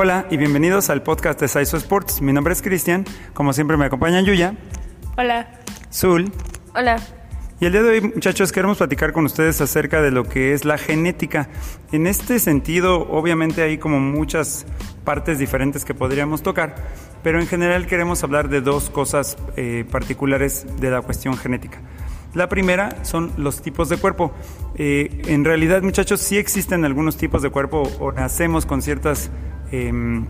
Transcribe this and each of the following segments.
Hola y bienvenidos al podcast de Saiso Sports. Mi nombre es Cristian. Como siempre me acompañan Yuya. Hola. Zul. Hola. Y el día de hoy, muchachos, queremos platicar con ustedes acerca de lo que es la genética. En este sentido, obviamente hay como muchas partes diferentes que podríamos tocar, pero en general queremos hablar de dos cosas eh, particulares de la cuestión genética. La primera son los tipos de cuerpo. Eh, en realidad, muchachos, sí existen algunos tipos de cuerpo o nacemos con ciertas eh,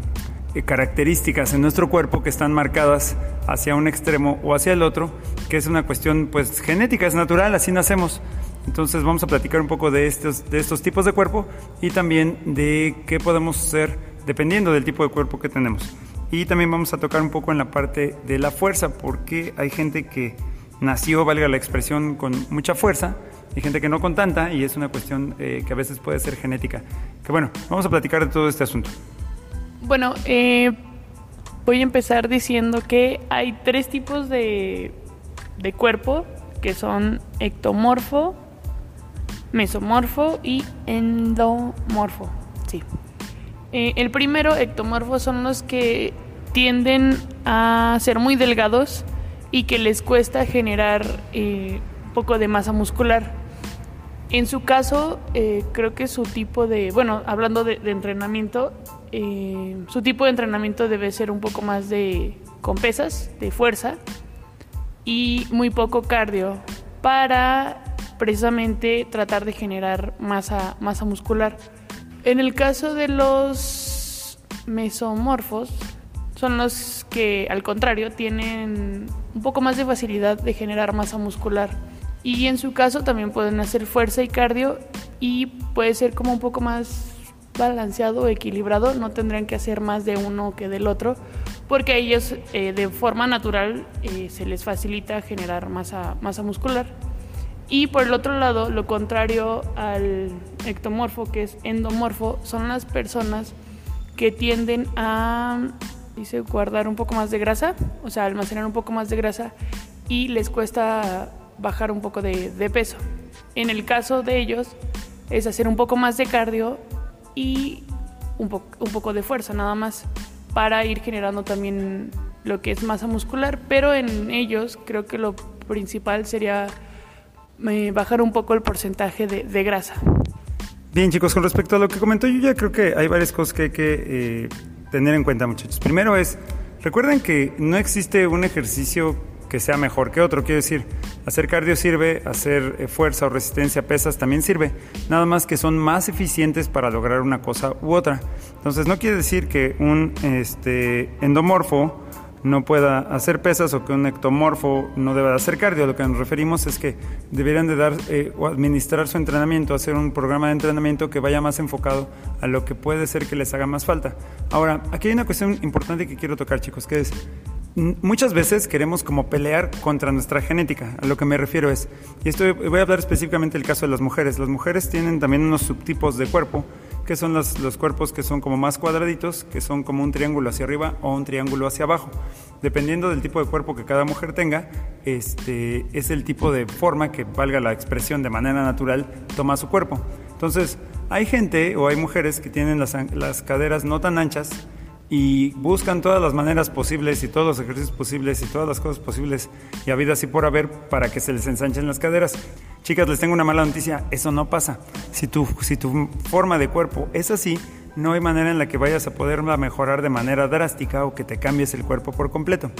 características en nuestro cuerpo que están marcadas hacia un extremo o hacia el otro, que es una cuestión pues genética, es natural, así nacemos. Entonces vamos a platicar un poco de estos, de estos tipos de cuerpo y también de qué podemos hacer dependiendo del tipo de cuerpo que tenemos. Y también vamos a tocar un poco en la parte de la fuerza, porque hay gente que nació, valga la expresión, con mucha fuerza y gente que no con tanta, y es una cuestión eh, que a veces puede ser genética. Que bueno, vamos a platicar de todo este asunto. Bueno, eh, voy a empezar diciendo que hay tres tipos de, de cuerpo, que son ectomorfo, mesomorfo y endomorfo. Sí. Eh, el primero, ectomorfo, son los que tienden a ser muy delgados y que les cuesta generar eh, poco de masa muscular. En su caso, eh, creo que su tipo de, bueno, hablando de, entrenamiento, su tipo de entrenamiento debe ser un poco más de con pesas, de fuerza y muy poco cardio para precisamente tratar de generar masa, masa muscular. En el caso de los mesomorfos, son los que al contrario tienen un poco más de facilidad de generar masa muscular. Y en su caso también pueden hacer fuerza y cardio y puede ser como un poco más balanceado equilibrado, no tendrían que hacer más de uno que del otro, porque a ellos eh, de forma natural eh, se les facilita generar masa, masa muscular. Y por el otro lado, lo contrario al ectomorfo, que es endomorfo, son las personas que tienden a dice, guardar un poco más de grasa, o sea, almacenar un poco más de grasa y les cuesta bajar un poco de, peso. En el caso de ellos es hacer un poco más de cardio y un, poco de fuerza nada más para ir generando también lo que es masa muscular, pero en ellos creo que lo principal sería eh, bajar un poco el porcentaje de, grasa. Bien chicos, con respecto a lo que comentó yo creo que hay varias cosas que hay que eh, tener en cuenta muchachos. Primero es, recuerden que no existe un ejercicio que sea mejor que otro, quiero decir, hacer cardio sirve, hacer eh, fuerza o resistencia pesas también sirve, nada más que son más eficientes para lograr una cosa u otra. Entonces no quiere decir que un este, endomorfo no pueda hacer pesas o que un ectomorfo no deba de hacer cardio. Lo que nos referimos es que deberían de dar eh, o administrar su entrenamiento, hacer un programa de entrenamiento que vaya más enfocado a lo que puede ser que les haga más falta. Ahora, aquí hay una cuestión importante que quiero tocar, chicos, que es muchas veces queremos como pelear contra nuestra genética. A lo que me refiero es, y esto voy a hablar específicamente del caso de las mujeres. Las mujeres tienen también unos subtipos de cuerpo que son los, los, cuerpos que son como más cuadraditos, que son como un triángulo hacia arriba o un triángulo hacia abajo. Dependiendo del tipo de cuerpo que cada mujer tenga, este, es el tipo de forma que, valga la expresión de manera natural, toma su cuerpo. Entonces, hay gente o hay mujeres que tienen las, las caderas no tan anchas y buscan todas las maneras posibles y todos los ejercicios posibles y todas las cosas posibles y habido así por haber para que se les ensanchen las caderas. Chicas, les tengo una mala noticia, eso no pasa. Si tu, si tu forma de cuerpo es así, no hay manera en la que vayas a poderla mejorar de manera drástica o que te cambies el cuerpo por completo.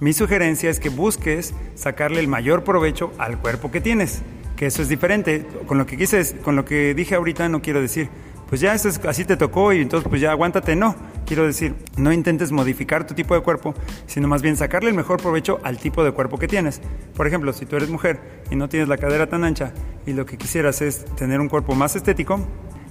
Mi sugerencia es que busques sacarle el mayor provecho al cuerpo que tienes, que eso es diferente. Con lo que quise, con lo que dije ahorita no quiero decir, pues ya eso es, así te tocó y entonces pues ya aguántate. No, quiero decir, no intentes modificar tu tipo de cuerpo, sino más bien sacarle el mejor provecho al tipo de cuerpo que tienes. Por ejemplo, si tú eres mujer y no tienes la cadera tan ancha y lo que quisieras es tener un cuerpo más estético,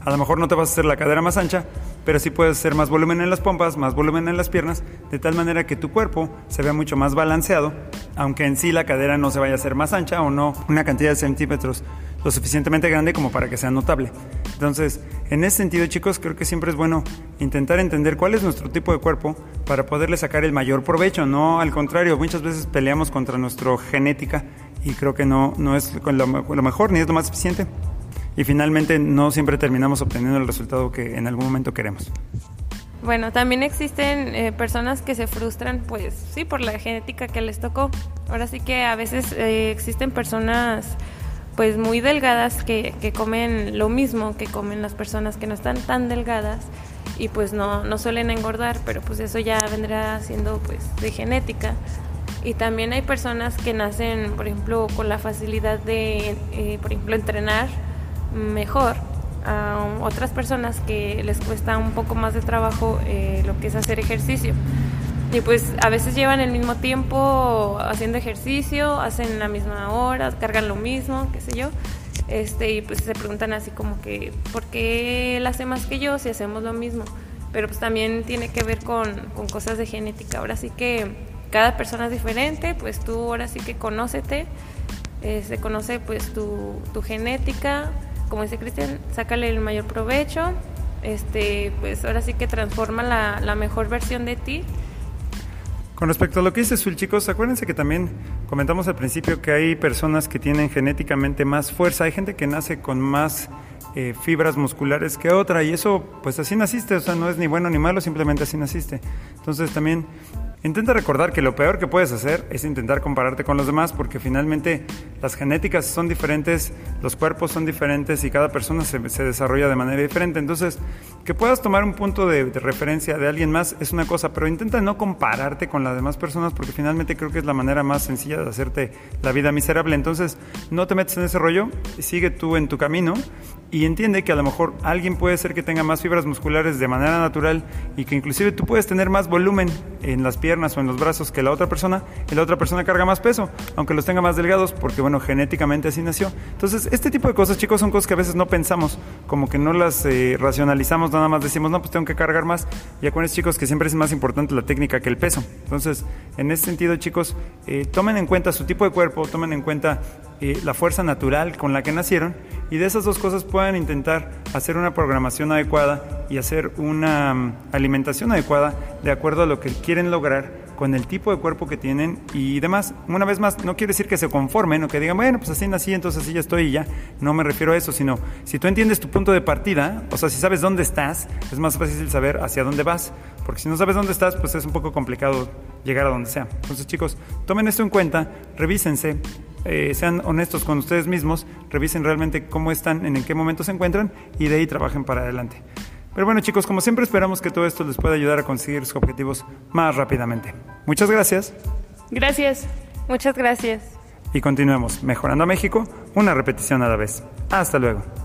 a lo mejor no te vas a hacer la cadera más ancha, pero sí puedes hacer más volumen en las pompas, más volumen en las piernas, de tal manera que tu cuerpo se vea mucho más balanceado, aunque en sí la cadera no se vaya a hacer más ancha o no una cantidad de centímetros lo suficientemente grande como para que sea notable. Entonces, en ese sentido, chicos, creo que siempre es bueno intentar entender cuál es nuestro tipo de cuerpo para poderle sacar el mayor provecho, no al contrario, muchas veces peleamos contra nuestra genética y creo que no, no es lo, lo mejor ni es lo más eficiente y finalmente no siempre terminamos obteniendo el resultado que en algún momento queremos. Bueno, también existen eh, personas que se frustran, pues sí, por la genética que les tocó. Ahora sí que a veces eh, existen personas pues muy delgadas que, que, comen lo mismo que comen las personas que no están tan delgadas y pues no, no suelen engordar, pero pues eso ya vendrá siendo pues de genética. Y también hay personas que nacen, por ejemplo, con la facilidad de, eh, por ejemplo, entrenar mejor. A otras personas que les cuesta un poco más de trabajo eh, lo que es hacer ejercicio. Y pues a veces llevan el mismo tiempo haciendo ejercicio, hacen la misma hora, cargan lo mismo, qué sé yo. Este, y pues se preguntan así como que, ¿por qué él hace más que yo si hacemos lo mismo? Pero pues también tiene que ver con, con cosas de genética. Ahora sí que cada persona es diferente, pues tú ahora sí que conócete, eh, se conoce pues tu, tu genética, como dice Cristian, sácale el mayor provecho, este, pues ahora sí que transforma la, la mejor versión de ti. Con respecto a lo que dice Sul, chicos, acuérdense que también comentamos al principio que hay personas que tienen genéticamente más fuerza, hay gente que nace con más eh, fibras musculares que otra y eso pues así naciste, o sea, no es ni bueno ni malo, simplemente así naciste. Entonces también Intenta recordar que lo peor que puedes hacer es intentar compararte con los demás porque finalmente las genéticas son diferentes, los cuerpos son diferentes y cada persona se, desarrolla de manera diferente. Entonces, que puedas tomar un punto de, referencia de alguien más es una cosa, pero intenta no compararte con las demás personas porque finalmente creo que es la manera más sencilla de hacerte la vida miserable. Entonces, no te metes en ese rollo, sigue tú en tu camino y entiende que a lo mejor alguien puede ser que tenga más fibras musculares de manera natural y que inclusive tú puedes tener más volumen en las piernas o en los brazos que la otra persona y la otra persona carga más peso, aunque los tenga más delgados, porque bueno, genéticamente así nació. Entonces, este tipo de cosas, chicos, son cosas que a veces no pensamos, como que no las eh, racionalizamos, nada más decimos, no, pues tengo que cargar más. Y acuérdense, chicos, que siempre es más importante la técnica que el peso. Entonces, en ese sentido, chicos, eh, tomen en cuenta su tipo de cuerpo, tomen en cuenta la fuerza natural con la que nacieron y de esas dos cosas puedan intentar hacer una programación adecuada y hacer una mm, alimentación adecuada de acuerdo a lo que quieren lograr con el tipo de cuerpo que tienen y demás. Una vez más, no quiere decir que se conformen o que digan, bueno, pues así nací, entonces así ya estoy y ya. No me refiero a eso, sino si tú entiendes tu punto de partida, o sea, si sabes dónde estás, es más fácil saber hacia dónde vas. Porque si no sabes dónde estás, pues es un poco complicado llegar a donde sea. Entonces, chicos, tomen esto en cuenta, revísense, eh, sean honestos con ustedes mismos, revisen realmente cómo están, en qué momento se encuentran y de ahí trabajen para adelante. Pero bueno chicos, como siempre esperamos que todo esto les pueda ayudar a conseguir sus objetivos más rápidamente. Muchas gracias. Gracias. Muchas gracias. Y continuemos mejorando a México, una repetición a la vez. Hasta luego.